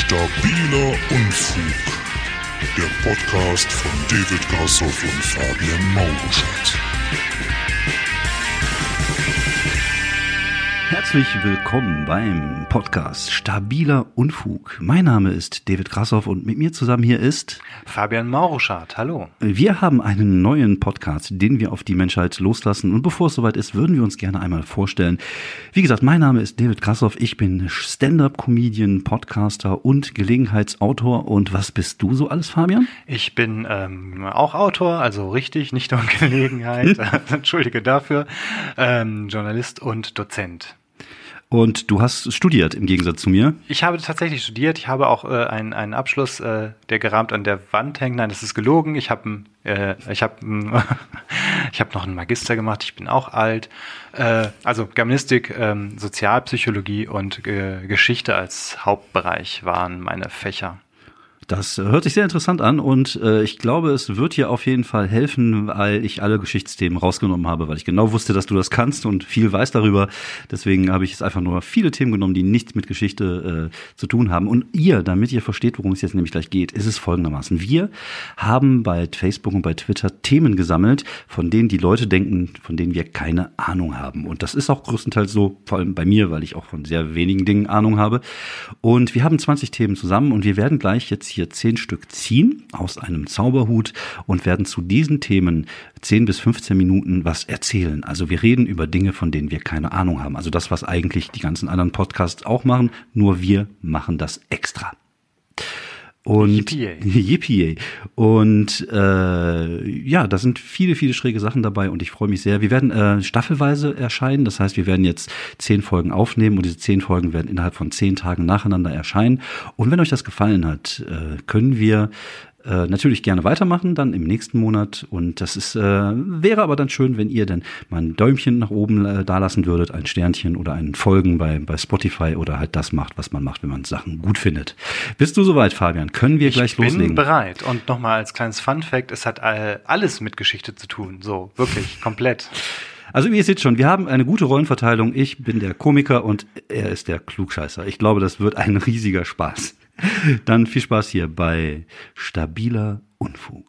Stabiler Unfug. Der Podcast von David Grassoff und Fabian Mauruschat. Herzlich willkommen beim Podcast Stabiler Unfug. Mein Name ist David Grassoff und mit mir zusammen hier ist Fabian Mauruschat. Hallo. Wir haben einen neuen Podcast, den wir auf die Menschheit loslassen. Und bevor es soweit ist, würden wir uns gerne einmal vorstellen. Wie gesagt, mein Name ist David Grassoff. Ich bin Stand-up-Comedian, Podcaster und Gelegenheitsautor. Und was bist du so alles, Fabian? Ich bin ähm, auch Autor, also richtig, nicht nur Gelegenheit. Entschuldige dafür. Ähm, Journalist und Dozent. Und du hast studiert im Gegensatz zu mir. Ich habe tatsächlich studiert. Ich habe auch äh, einen, einen Abschluss, äh, der gerahmt an der Wand hängt. Nein, das ist gelogen. Ich habe äh, ich habe ich habe noch einen Magister gemacht. Ich bin auch alt. Äh, also Germanistik, ähm, Sozialpsychologie und äh, Geschichte als Hauptbereich waren meine Fächer. Das hört sich sehr interessant an und äh, ich glaube, es wird dir auf jeden Fall helfen, weil ich alle Geschichtsthemen rausgenommen habe, weil ich genau wusste, dass du das kannst und viel weißt darüber. Deswegen habe ich jetzt einfach nur viele Themen genommen, die nichts mit Geschichte äh, zu tun haben. Und ihr, damit ihr versteht, worum es jetzt nämlich gleich geht, ist es folgendermaßen. Wir haben bei Facebook und bei Twitter Themen gesammelt, von denen die Leute denken, von denen wir keine Ahnung haben. Und das ist auch größtenteils so, vor allem bei mir, weil ich auch von sehr wenigen Dingen Ahnung habe. Und wir haben 20 Themen zusammen und wir werden gleich jetzt hier hier zehn Stück ziehen aus einem Zauberhut und werden zu diesen Themen zehn bis 15 Minuten was erzählen. Also wir reden über Dinge, von denen wir keine Ahnung haben. Also das, was eigentlich die ganzen anderen Podcasts auch machen, nur wir machen das extra. Und Yippie. Und äh, ja, da sind viele, viele schräge Sachen dabei und ich freue mich sehr. Wir werden äh, staffelweise erscheinen. Das heißt, wir werden jetzt zehn Folgen aufnehmen und diese zehn Folgen werden innerhalb von zehn Tagen nacheinander erscheinen. Und wenn euch das gefallen hat, äh, können wir äh, natürlich gerne weitermachen, dann im nächsten Monat. Und das ist, äh, wäre aber dann schön, wenn ihr dann mal ein Däumchen nach oben äh, dalassen würdet, ein Sternchen oder ein Folgen bei, bei Spotify oder halt das macht, was man macht, wenn man Sachen gut findet. Bist du soweit, Fabian? Können wir ich gleich loslegen? Ich bin bereit. Und nochmal als kleines Fun Fact, es hat alles mit Geschichte zu tun. So, wirklich, komplett. Also wie ihr seht schon, wir haben eine gute Rollenverteilung. Ich bin der Komiker und er ist der Klugscheißer. Ich glaube, das wird ein riesiger Spaß. Dann viel Spaß hier bei Stabiler Unfug.